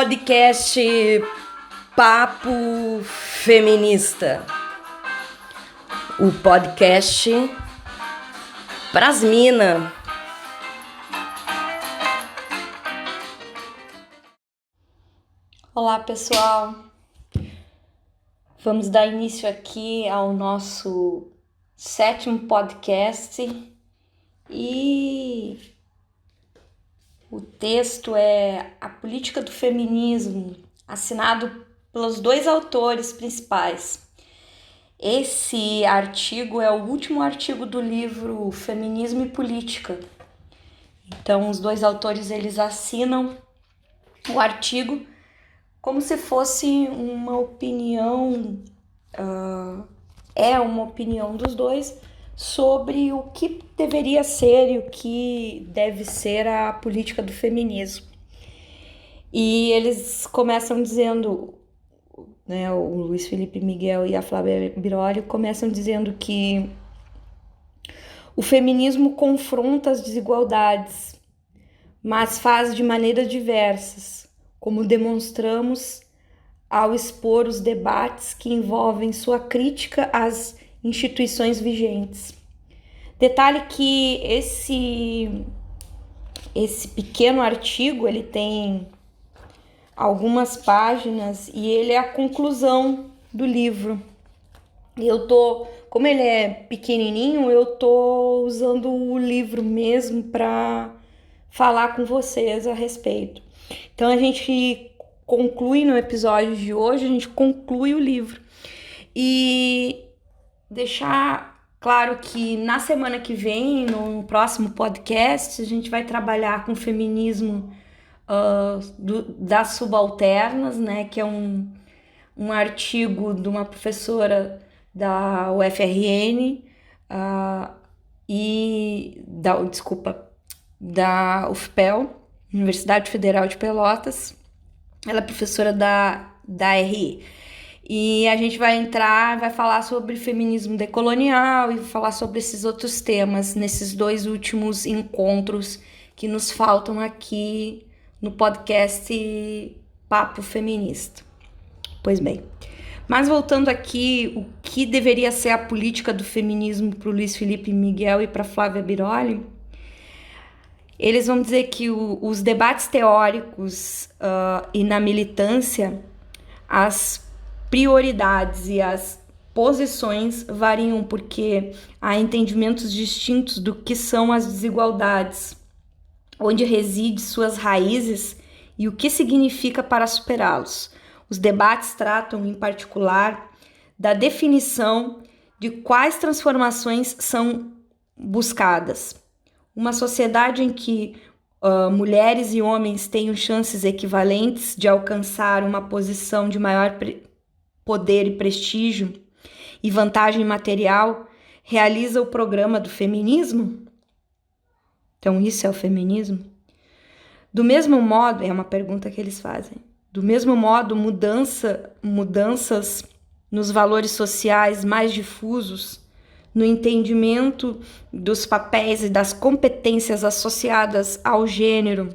podcast Papo Feminista. O podcast pras mina. Olá, pessoal. Vamos dar início aqui ao nosso sétimo podcast e o texto é A Política do Feminismo, assinado pelos dois autores principais. Esse artigo é o último artigo do livro Feminismo e Política. Então, os dois autores eles assinam o artigo como se fosse uma opinião, uh, é uma opinião dos dois sobre o que deveria ser e o que deve ser a política do feminismo. E eles começam dizendo, né, o Luiz Felipe Miguel e a Flávia Biroli começam dizendo que o feminismo confronta as desigualdades, mas faz de maneiras diversas, como demonstramos ao expor os debates que envolvem sua crítica às instituições vigentes. Detalhe que esse esse pequeno artigo, ele tem algumas páginas e ele é a conclusão do livro. Eu tô, como ele é pequenininho, eu tô usando o livro mesmo para falar com vocês a respeito. Então a gente conclui no episódio de hoje, a gente conclui o livro. E deixar claro que na semana que vem, no próximo podcast, a gente vai trabalhar com feminismo uh, do, das subalternas, né? Que é um, um artigo de uma professora da UFRN uh, e da, desculpa, da UFPEL, Universidade Federal de Pelotas. Ela é professora da, da RI. E a gente vai entrar, vai falar sobre feminismo decolonial e falar sobre esses outros temas nesses dois últimos encontros que nos faltam aqui no podcast Papo Feminista. Pois bem, mas voltando aqui, o que deveria ser a política do feminismo para o Luiz Felipe Miguel e para Flávia Biroli? Eles vão dizer que o, os debates teóricos uh, e na militância, as prioridades e as posições variam porque há entendimentos distintos do que são as desigualdades, onde reside suas raízes e o que significa para superá-los. Os debates tratam, em particular, da definição de quais transformações são buscadas. Uma sociedade em que uh, mulheres e homens tenham chances equivalentes de alcançar uma posição de maior poder e prestígio e vantagem material, realiza o programa do feminismo? Então, isso é o feminismo? Do mesmo modo, é uma pergunta que eles fazem. Do mesmo modo, mudança, mudanças nos valores sociais mais difusos, no entendimento dos papéis e das competências associadas ao gênero,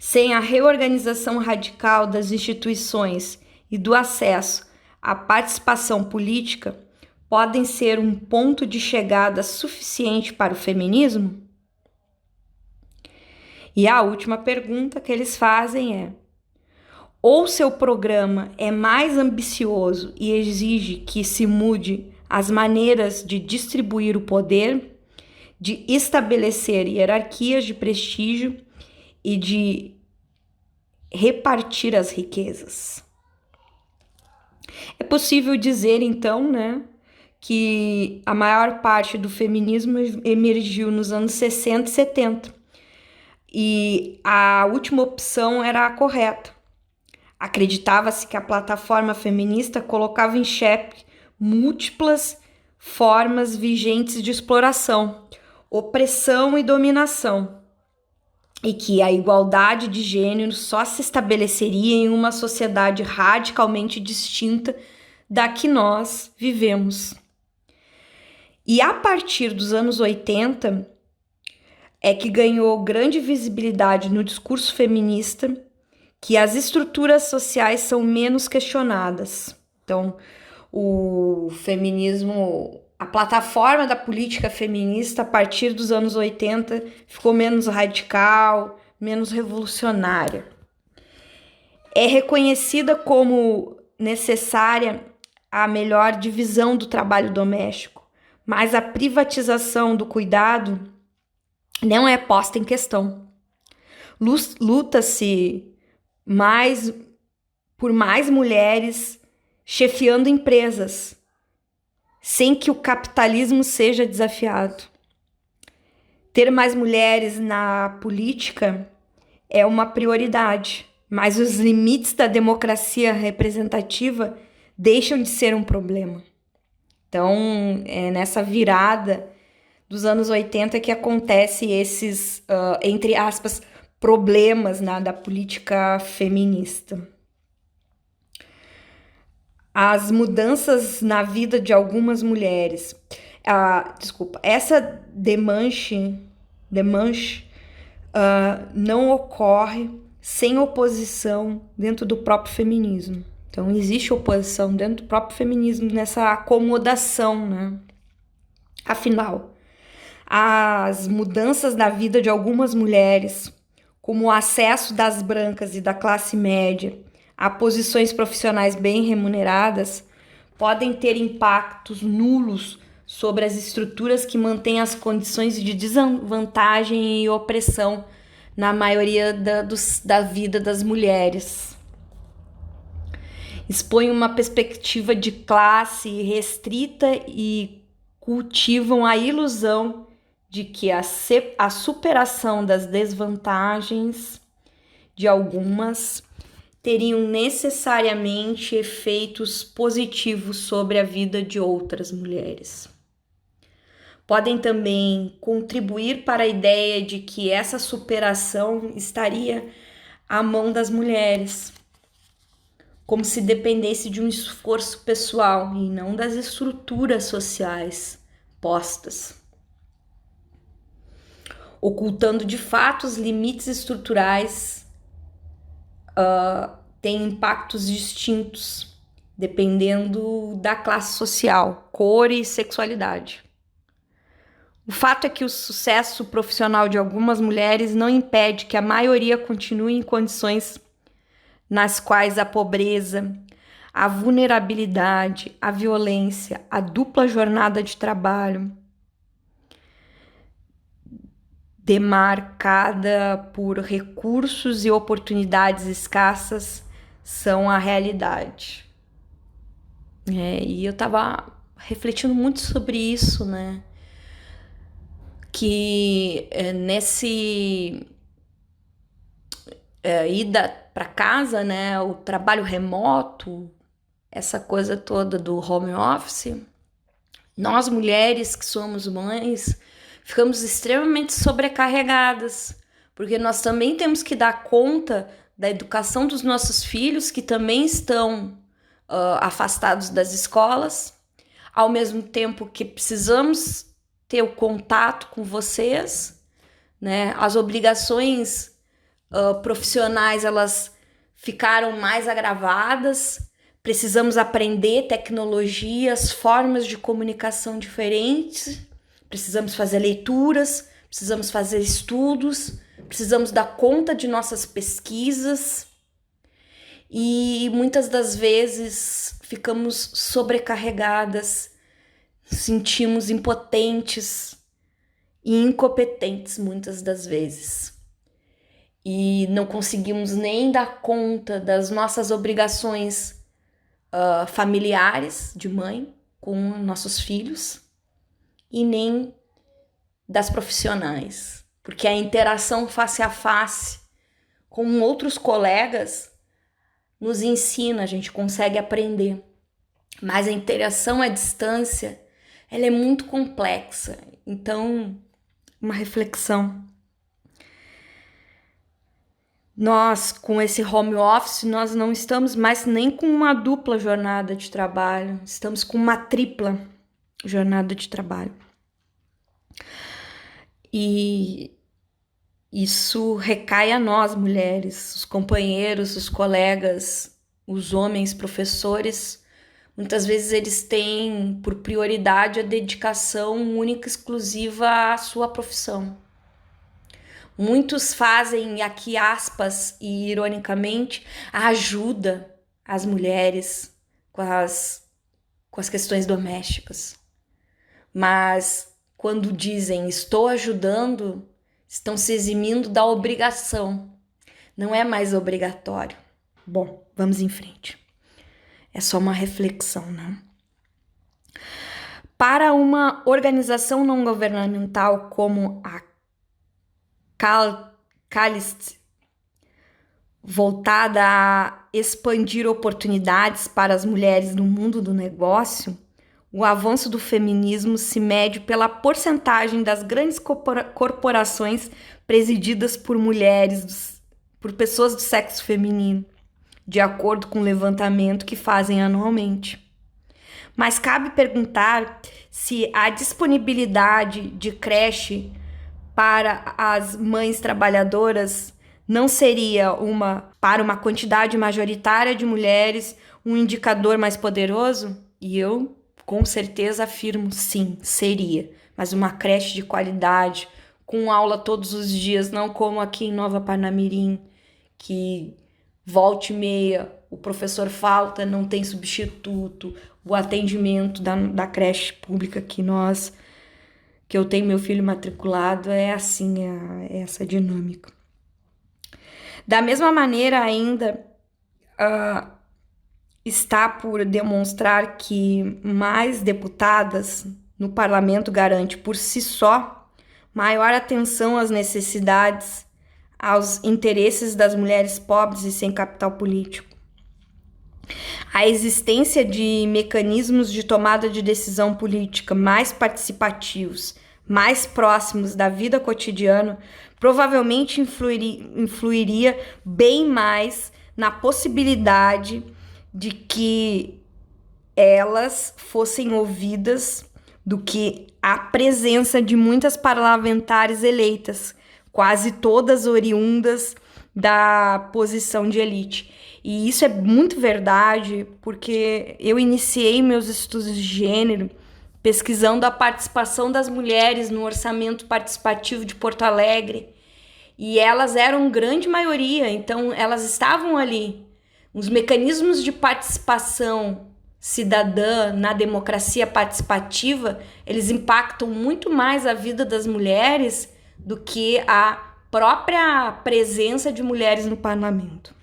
sem a reorganização radical das instituições e do acesso à participação política podem ser um ponto de chegada suficiente para o feminismo? E a última pergunta que eles fazem é: ou seu programa é mais ambicioso e exige que se mude as maneiras de distribuir o poder, de estabelecer hierarquias de prestígio e de repartir as riquezas. É possível dizer, então, né, que a maior parte do feminismo emergiu nos anos 60 e 70. E a última opção era a correta. Acreditava-se que a plataforma feminista colocava em xeque múltiplas formas vigentes de exploração, opressão e dominação e que a igualdade de gênero só se estabeleceria em uma sociedade radicalmente distinta da que nós vivemos. E a partir dos anos 80 é que ganhou grande visibilidade no discurso feminista que as estruturas sociais são menos questionadas. Então, o feminismo, a plataforma da política feminista a partir dos anos 80 ficou menos radical, menos revolucionária. É reconhecida como necessária a melhor divisão do trabalho doméstico, mas a privatização do cuidado não é posta em questão. Luta-se mais por mais mulheres chefiando empresas, sem que o capitalismo seja desafiado. Ter mais mulheres na política é uma prioridade, mas os limites da democracia representativa deixam de ser um problema. Então, é nessa virada dos anos 80 que acontece esses, uh, entre aspas, problemas né, da política feminista. As mudanças na vida de algumas mulheres. Ah, desculpa, essa demanche, demanche uh, não ocorre sem oposição dentro do próprio feminismo. Então, existe oposição dentro do próprio feminismo nessa acomodação, né? Afinal, as mudanças na vida de algumas mulheres como o acesso das brancas e da classe média a posições profissionais bem remuneradas, podem ter impactos nulos sobre as estruturas que mantêm as condições de desvantagem e opressão na maioria da, dos, da vida das mulheres. Expõem uma perspectiva de classe restrita e cultivam a ilusão de que a, a superação das desvantagens de algumas teriam necessariamente efeitos positivos sobre a vida de outras mulheres. Podem também contribuir para a ideia de que essa superação estaria à mão das mulheres, como se dependesse de um esforço pessoal e não das estruturas sociais postas ocultando de fato os limites estruturais, uh, tem impactos distintos dependendo da classe social, cor e sexualidade. O fato é que o sucesso profissional de algumas mulheres não impede que a maioria continue em condições nas quais a pobreza, a vulnerabilidade, a violência, a dupla jornada de trabalho, demarcada por recursos e oportunidades escassas são a realidade. É, e eu tava refletindo muito sobre isso, né? Que é, nesse é, ida para casa, né? O trabalho remoto, essa coisa toda do home office, nós mulheres que somos mães, ficamos extremamente sobrecarregadas, porque nós também temos que dar conta da educação dos nossos filhos que também estão uh, afastados das escolas, ao mesmo tempo que precisamos ter o contato com vocês, né? As obrigações uh, profissionais elas ficaram mais agravadas. Precisamos aprender tecnologias, formas de comunicação diferentes precisamos fazer leituras, precisamos fazer estudos, precisamos dar conta de nossas pesquisas e muitas das vezes ficamos sobrecarregadas, sentimos impotentes e incompetentes muitas das vezes. E não conseguimos nem dar conta das nossas obrigações uh, familiares de mãe com nossos filhos e nem das profissionais, porque a interação face a face com outros colegas nos ensina, a gente consegue aprender. Mas a interação à distância, ela é muito complexa. Então, uma reflexão. Nós, com esse home office, nós não estamos mais nem com uma dupla jornada de trabalho, estamos com uma tripla jornada de trabalho. E isso recai a nós, mulheres, os companheiros, os colegas, os homens, professores. Muitas vezes eles têm por prioridade a dedicação única exclusiva à sua profissão. Muitos fazem, aqui aspas e ironicamente, a ajuda às mulheres com as, com as questões domésticas. Mas quando dizem estou ajudando, estão se eximindo da obrigação. Não é mais obrigatório. Bom, vamos em frente. É só uma reflexão, né? Para uma organização não governamental como a Cal Calist, voltada a expandir oportunidades para as mulheres no mundo do negócio, o avanço do feminismo se mede pela porcentagem das grandes corporações presididas por mulheres, por pessoas do sexo feminino, de acordo com o levantamento que fazem anualmente. Mas cabe perguntar se a disponibilidade de creche para as mães trabalhadoras não seria uma para uma quantidade majoritária de mulheres um indicador mais poderoso? E eu com certeza afirmo sim, seria, mas uma creche de qualidade, com aula todos os dias, não como aqui em Nova Parnamirim, que volte e meia, o professor falta, não tem substituto, o atendimento da, da creche pública que nós que eu tenho meu filho matriculado, é assim, é, é essa dinâmica. Da mesma maneira, ainda uh, está por demonstrar que mais deputadas no parlamento garante por si só maior atenção às necessidades, aos interesses das mulheres pobres e sem capital político. A existência de mecanismos de tomada de decisão política mais participativos, mais próximos da vida cotidiana, provavelmente influiria, influiria bem mais na possibilidade de que elas fossem ouvidas do que a presença de muitas parlamentares eleitas, quase todas oriundas da posição de elite. E isso é muito verdade, porque eu iniciei meus estudos de gênero pesquisando a participação das mulheres no orçamento participativo de Porto Alegre. E elas eram grande maioria, então elas estavam ali. Os mecanismos de participação cidadã na democracia participativa, eles impactam muito mais a vida das mulheres do que a própria presença de mulheres no parlamento.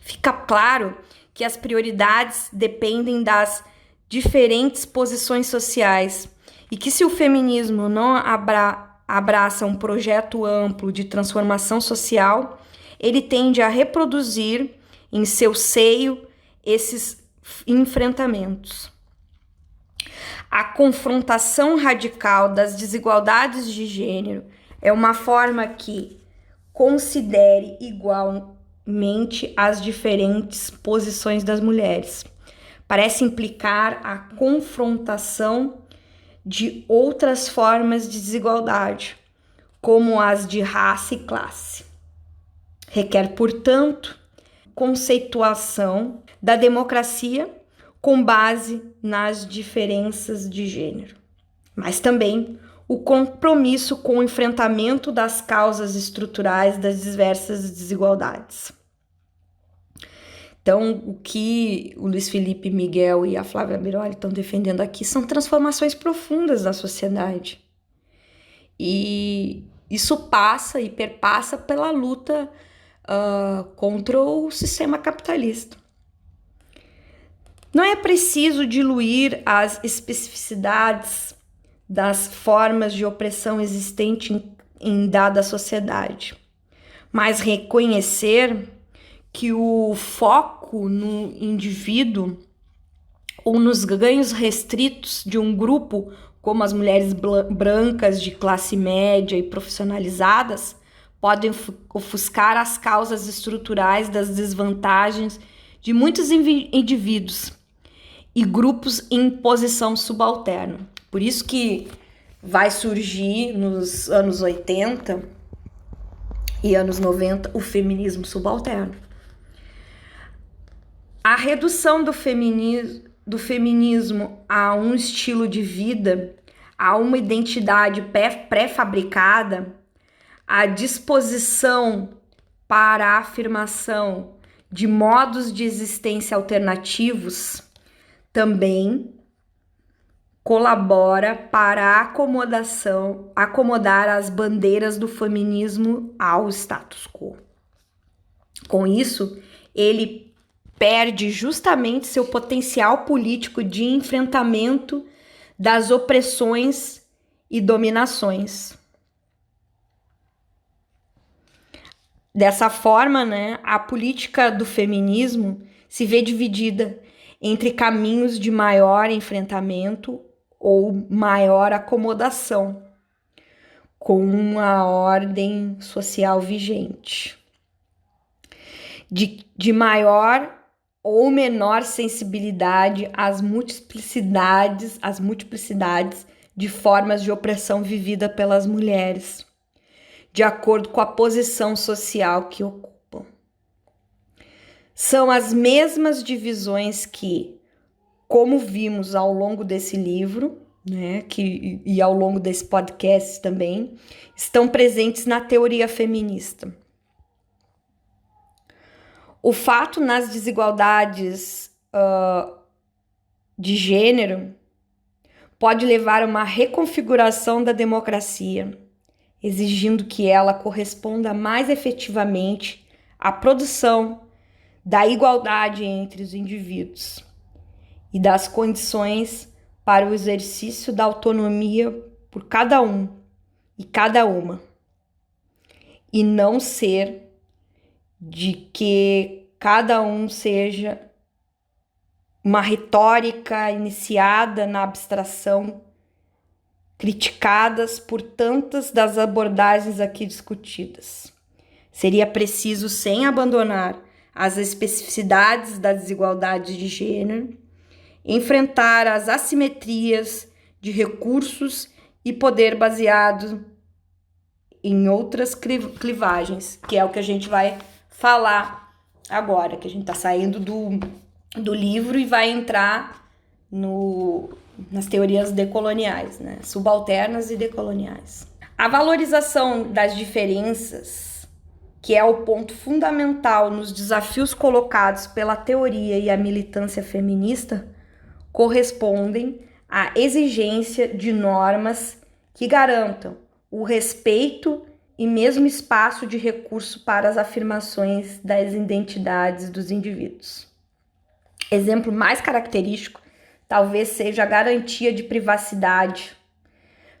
Fica claro que as prioridades dependem das diferentes posições sociais e que se o feminismo não abra, abraça um projeto amplo de transformação social, ele tende a reproduzir em seu seio esses enfrentamentos. A confrontação radical das desigualdades de gênero é uma forma que considere igual mente as diferentes posições das mulheres. Parece implicar a confrontação de outras formas de desigualdade, como as de raça e classe. Requer, portanto, conceituação da democracia com base nas diferenças de gênero, mas também o compromisso com o enfrentamento das causas estruturais das diversas desigualdades. Então, o que o Luiz Felipe Miguel e a Flávia Biroli estão defendendo aqui são transformações profundas na sociedade. E isso passa e perpassa pela luta uh, contra o sistema capitalista. Não é preciso diluir as especificidades das formas de opressão existente em, em dada sociedade, mas reconhecer que o foco no indivíduo ou nos ganhos restritos de um grupo, como as mulheres brancas de classe média e profissionalizadas, podem ofuscar as causas estruturais das desvantagens de muitos indivíduos e grupos em posição subalterna. Por isso que vai surgir nos anos 80 e anos 90, o feminismo subalterno. A redução do do feminismo a um estilo de vida, a uma identidade pré-fabricada, a disposição para a afirmação de modos de existência alternativos também colabora para acomodação, acomodar as bandeiras do feminismo ao status quo. Com isso, ele perde justamente seu potencial político de enfrentamento das opressões e dominações. Dessa forma, né, a política do feminismo se vê dividida entre caminhos de maior enfrentamento ou maior acomodação com a ordem social vigente, de, de maior ou menor sensibilidade às multiplicidades, às multiplicidades de formas de opressão vivida pelas mulheres, de acordo com a posição social que ocupam. São as mesmas divisões que como vimos ao longo desse livro, né, que, e ao longo desse podcast também, estão presentes na teoria feminista. O fato nas desigualdades uh, de gênero pode levar a uma reconfiguração da democracia, exigindo que ela corresponda mais efetivamente à produção da igualdade entre os indivíduos e das condições para o exercício da autonomia por cada um e cada uma, e não ser de que cada um seja uma retórica iniciada na abstração, criticadas por tantas das abordagens aqui discutidas. Seria preciso, sem abandonar as especificidades das desigualdades de gênero, enfrentar as assimetrias de recursos e poder baseado em outras clivagens, que é o que a gente vai falar agora, que a gente está saindo do, do livro e vai entrar no, nas teorias decoloniais, né? subalternas e decoloniais. A valorização das diferenças, que é o ponto fundamental nos desafios colocados pela teoria e a militância feminista, correspondem à exigência de normas que garantam o respeito e mesmo espaço de recurso para as afirmações das identidades dos indivíduos. Exemplo mais característico talvez seja a garantia de privacidade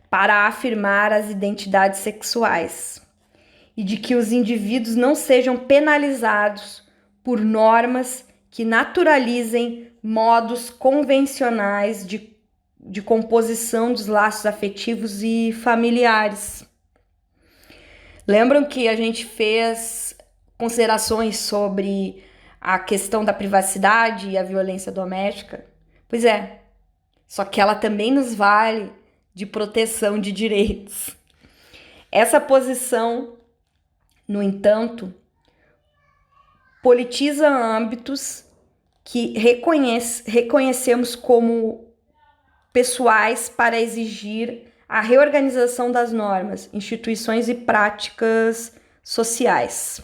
para afirmar as identidades sexuais e de que os indivíduos não sejam penalizados por normas que naturalizem modos convencionais de, de composição dos laços afetivos e familiares. Lembram que a gente fez considerações sobre a questão da privacidade e a violência doméstica? Pois é, só que ela também nos vale de proteção de direitos. Essa posição, no entanto, politiza âmbitos que reconhece, reconhecemos como pessoais para exigir a reorganização das normas, instituições e práticas sociais.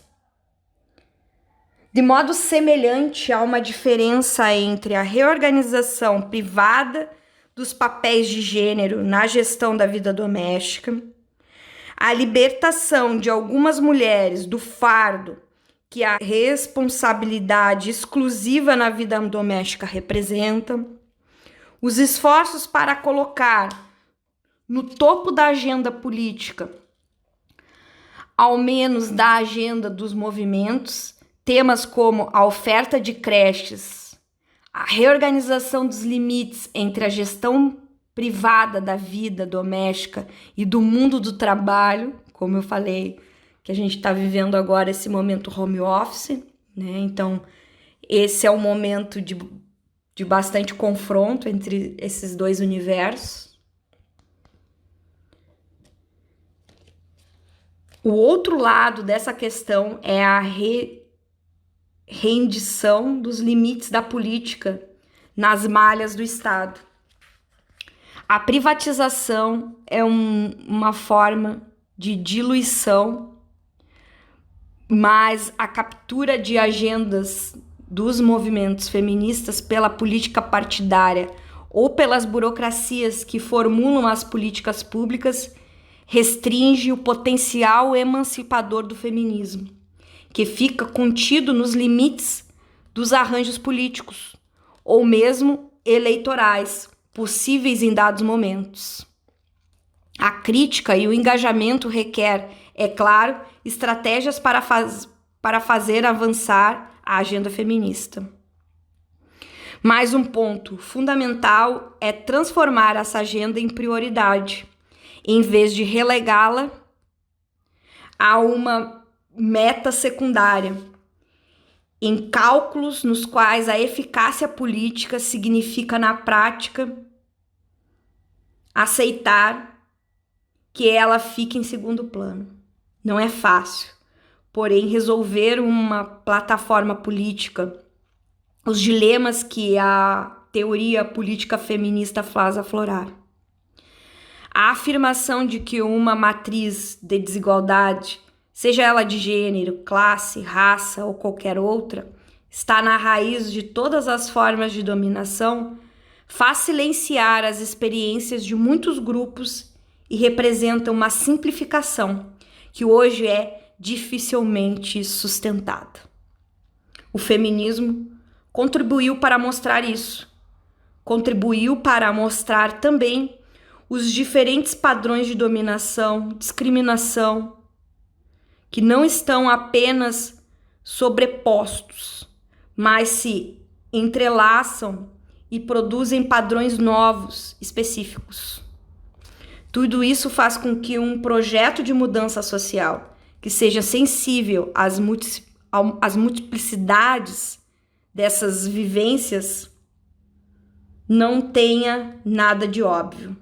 De modo semelhante a uma diferença entre a reorganização privada dos papéis de gênero na gestão da vida doméstica, a libertação de algumas mulheres do fardo que a responsabilidade exclusiva na vida doméstica representa, os esforços para colocar no topo da agenda política, ao menos da agenda dos movimentos, temas como a oferta de creches, a reorganização dos limites entre a gestão privada da vida doméstica e do mundo do trabalho, como eu falei, que a gente está vivendo agora esse momento home office, né? Então, esse é o momento de, de bastante confronto entre esses dois universos. O outro lado dessa questão é a re... rendição dos limites da política nas malhas do Estado. A privatização é um, uma forma de diluição, mas a captura de agendas dos movimentos feministas pela política partidária ou pelas burocracias que formulam as políticas públicas restringe o potencial emancipador do feminismo, que fica contido nos limites dos arranjos políticos ou mesmo eleitorais possíveis em dados momentos. A crítica e o engajamento requer, é claro, estratégias para, faz, para fazer avançar a agenda feminista. Mais um ponto fundamental é transformar essa agenda em prioridade em vez de relegá-la a uma meta secundária, em cálculos nos quais a eficácia política significa, na prática, aceitar que ela fique em segundo plano. Não é fácil, porém, resolver uma plataforma política, os dilemas que a teoria política feminista faz aflorar. A afirmação de que uma matriz de desigualdade, seja ela de gênero, classe, raça ou qualquer outra, está na raiz de todas as formas de dominação, faz silenciar as experiências de muitos grupos e representa uma simplificação que hoje é dificilmente sustentada. O feminismo contribuiu para mostrar isso. Contribuiu para mostrar também os diferentes padrões de dominação, discriminação, que não estão apenas sobrepostos, mas se entrelaçam e produzem padrões novos, específicos. Tudo isso faz com que um projeto de mudança social que seja sensível às, multi às multiplicidades dessas vivências não tenha nada de óbvio.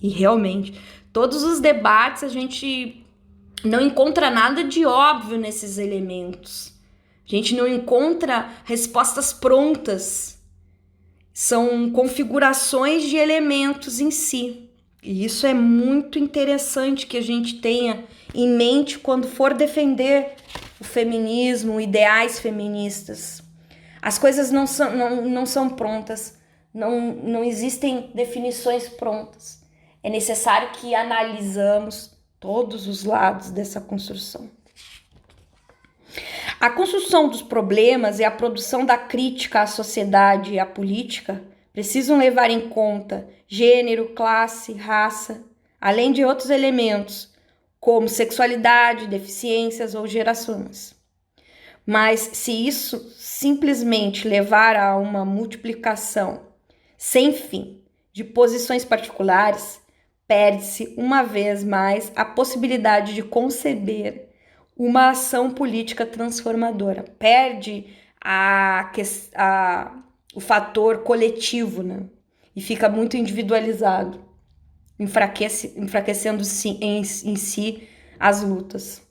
E realmente, todos os debates a gente não encontra nada de óbvio nesses elementos. A gente não encontra respostas prontas. São configurações de elementos em si. E isso é muito interessante que a gente tenha em mente quando for defender o feminismo, ideais feministas. As coisas não são, não, não são prontas, não, não existem definições prontas é necessário que analisamos todos os lados dessa construção. A construção dos problemas e a produção da crítica à sociedade e à política precisam levar em conta gênero, classe, raça, além de outros elementos, como sexualidade, deficiências ou gerações. Mas se isso simplesmente levar a uma multiplicação sem fim de posições particulares, perde-se uma vez mais a possibilidade de conceber uma ação política transformadora. Perde a, a, o fator coletivo, né? E fica muito individualizado, enfraquece, enfraquecendo em, em si as lutas.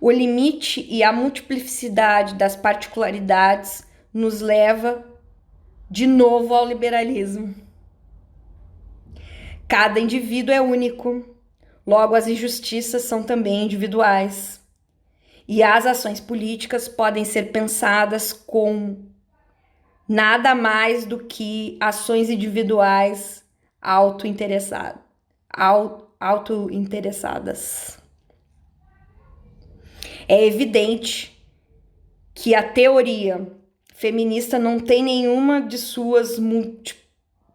O limite e a multiplicidade das particularidades nos leva de novo ao liberalismo. Cada indivíduo é único, logo as injustiças são também individuais. E as ações políticas podem ser pensadas como nada mais do que ações individuais auto-interessadas. Auto é evidente que a teoria feminista não tem nenhuma de suas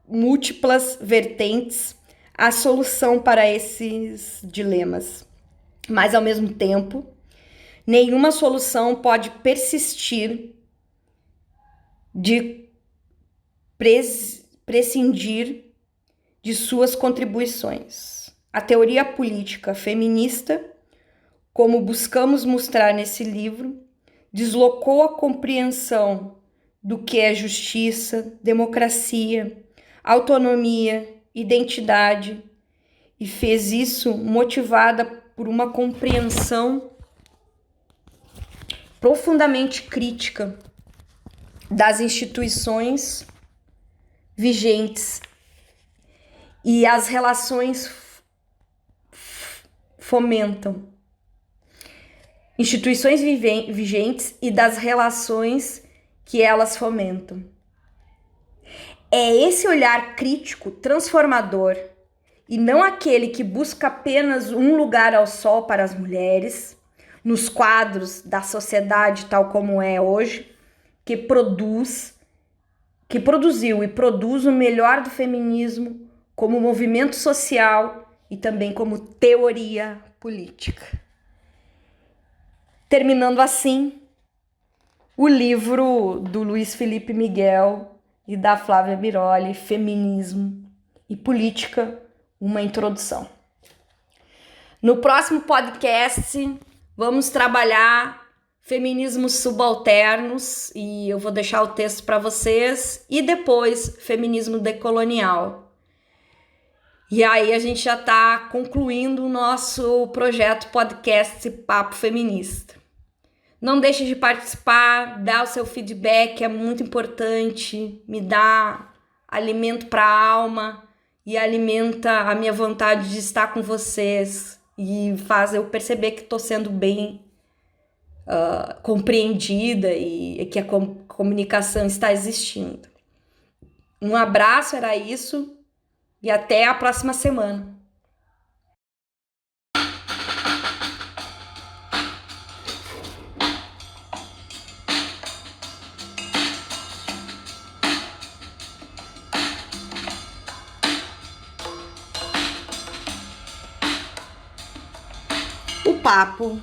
múltiplas vertentes a solução para esses dilemas. Mas, ao mesmo tempo, nenhuma solução pode persistir de pres prescindir de suas contribuições. A teoria política feminista, como buscamos mostrar nesse livro, deslocou a compreensão do que é justiça, democracia, autonomia identidade e fez isso motivada por uma compreensão profundamente crítica das instituições vigentes e as relações fomentam instituições vigentes e das relações que elas fomentam. É esse olhar crítico transformador e não aquele que busca apenas um lugar ao sol para as mulheres, nos quadros da sociedade tal como é hoje, que produz, que produziu e produz o melhor do feminismo como movimento social e também como teoria política. Terminando assim o livro do Luiz Felipe Miguel e da Flávia Biroli, Feminismo e Política, uma introdução. No próximo podcast, vamos trabalhar feminismos subalternos e eu vou deixar o texto para vocês e depois feminismo decolonial. E aí a gente já está concluindo o nosso projeto podcast Papo Feminista. Não deixe de participar, dá o seu feedback, é muito importante, me dá alimento para a alma e alimenta a minha vontade de estar com vocês e faz eu perceber que estou sendo bem uh, compreendida e, e que a com comunicação está existindo. Um abraço, era isso, e até a próxima semana. Papo